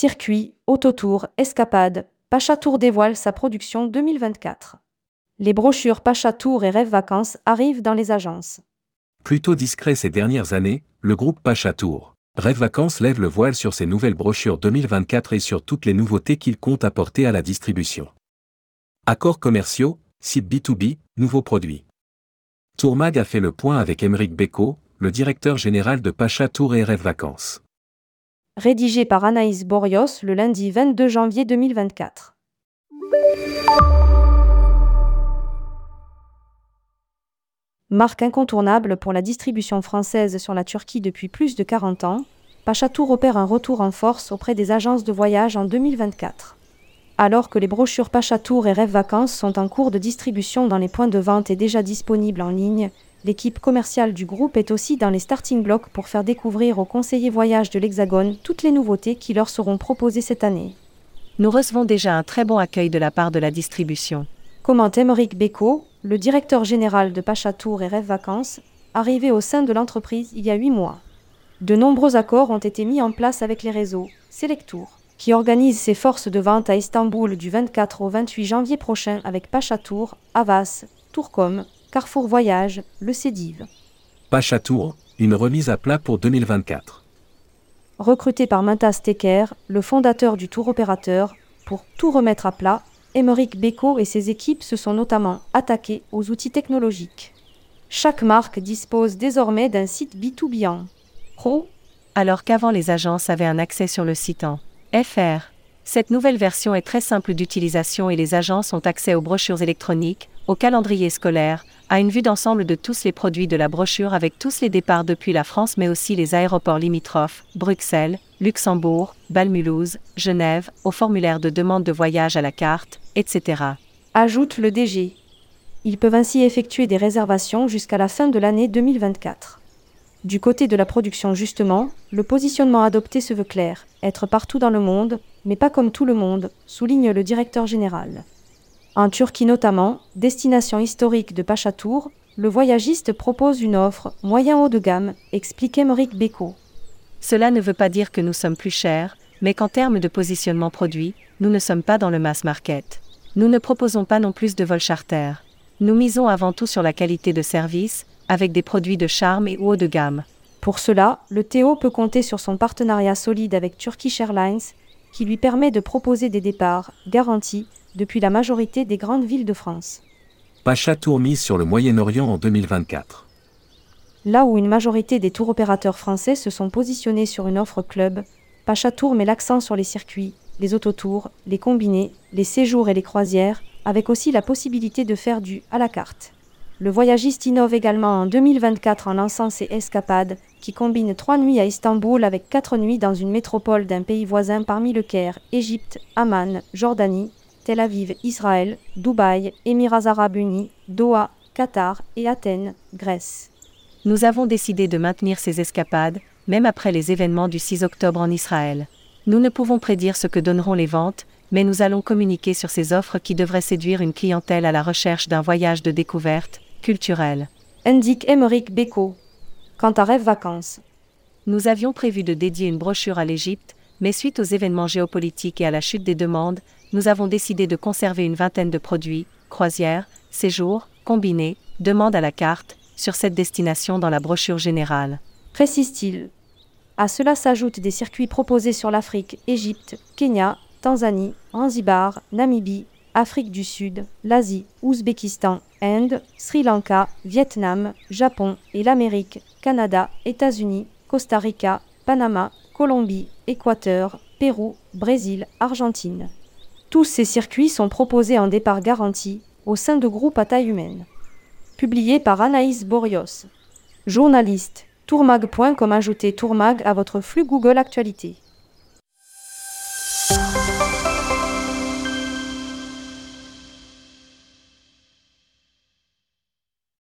Circuit, autotour, escapade, Pacha Tour dévoile sa production 2024. Les brochures Pacha Tour et Rêve Vacances arrivent dans les agences. Plutôt discret ces dernières années, le groupe Pacha Tour. Rêve Vacances lève le voile sur ses nouvelles brochures 2024 et sur toutes les nouveautés qu'il compte apporter à la distribution. Accords commerciaux, site B2B, nouveaux produits. Tourmag a fait le point avec Émeric Beko, le directeur général de Pacha Tour et Rêve Vacances. Rédigé par Anaïs Borios le lundi 22 janvier 2024. Marque incontournable pour la distribution française sur la Turquie depuis plus de 40 ans, Pachatour opère un retour en force auprès des agences de voyage en 2024. Alors que les brochures Pachatour et Rêve Vacances sont en cours de distribution dans les points de vente et déjà disponibles en ligne, l'équipe commerciale du groupe est aussi dans les starting blocks pour faire découvrir aux conseillers voyage de l'Hexagone toutes les nouveautés qui leur seront proposées cette année. Nous recevons déjà un très bon accueil de la part de la distribution. Commente Émeric Beko, le directeur général de Pachatour et Rêve Vacances, arrivé au sein de l'entreprise il y a huit mois. De nombreux accords ont été mis en place avec les réseaux Selectour, qui organise ses forces de vente à Istanbul du 24 au 28 janvier prochain avec Pachatour, Avas, Tourcom, Carrefour Voyage, le Cédive. Pachatour, une remise à plat pour 2024. Recruté par Mintas Tecker, le fondateur du tour opérateur, pour tout remettre à plat, Émeric Beko et ses équipes se sont notamment attaqués aux outils technologiques. Chaque marque dispose désormais d'un site B2B en pro, alors qu'avant les agences avaient un accès sur le site en FR. Cette nouvelle version est très simple d'utilisation et les agences ont accès aux brochures électroniques, au calendrier scolaire, à une vue d'ensemble de tous les produits de la brochure avec tous les départs depuis la France mais aussi les aéroports limitrophes, Bruxelles, Luxembourg, Balmulhouse, Genève, au formulaire de demande de voyage à la carte, etc. Ajoute le DG. Ils peuvent ainsi effectuer des réservations jusqu'à la fin de l'année 2024. Du côté de la production justement, le positionnement adopté se veut clair, être partout dans le monde, mais pas comme tout le monde, souligne le directeur général. En Turquie notamment, destination historique de Pachatour, le voyagiste propose une offre moyen haut de gamme, explique Émeric Beko. Cela ne veut pas dire que nous sommes plus chers, mais qu'en termes de positionnement produit, nous ne sommes pas dans le mass market. Nous ne proposons pas non plus de vols charter. Nous misons avant tout sur la qualité de service, avec des produits de charme et haut de gamme. Pour cela, le Théo peut compter sur son partenariat solide avec Turkish Airlines, qui lui permet de proposer des départs garantis depuis la majorité des grandes villes de France. Pacha Tour mise sur le Moyen-Orient en 2024. Là où une majorité des tours opérateurs français se sont positionnés sur une offre club, Pacha Tour met l'accent sur les circuits, les autotours, les combinés, les séjours et les croisières, avec aussi la possibilité de faire du à la carte. Le voyagiste innove également en 2024 en lançant ses escapades, qui combinent trois nuits à Istanbul avec quatre nuits dans une métropole d'un pays voisin parmi le Caire, Égypte, Amman, Jordanie, Tel Aviv, Israël, Dubaï, Émirats arabes unis, Doha, Qatar et Athènes, Grèce. Nous avons décidé de maintenir ces escapades, même après les événements du 6 octobre en Israël. Nous ne pouvons prédire ce que donneront les ventes, mais nous allons communiquer sur ces offres qui devraient séduire une clientèle à la recherche d'un voyage de découverte culturelle. Indique Émeric Beko. Quant à Rêve Vacances. Nous avions prévu de dédier une brochure à l'Égypte, mais suite aux événements géopolitiques et à la chute des demandes, nous avons décidé de conserver une vingtaine de produits, croisières, séjours, combinés, demandes à la carte, sur cette destination dans la brochure générale. Précise-t-il. À cela s'ajoutent des circuits proposés sur l'Afrique, Égypte, Kenya, Tanzanie, Zanzibar, Namibie, Afrique du Sud, l'Asie, Ouzbékistan, Inde, Sri Lanka, Vietnam, Japon et l'Amérique, Canada, États-Unis, Costa Rica, Panama, Colombie, Équateur, Pérou, Brésil, Argentine. Tous ces circuits sont proposés en départ garanti au sein de groupes à taille humaine. Publié par Anaïs Borios. Journaliste, tourmag.com ajoutez tourmag à votre flux Google Actualité.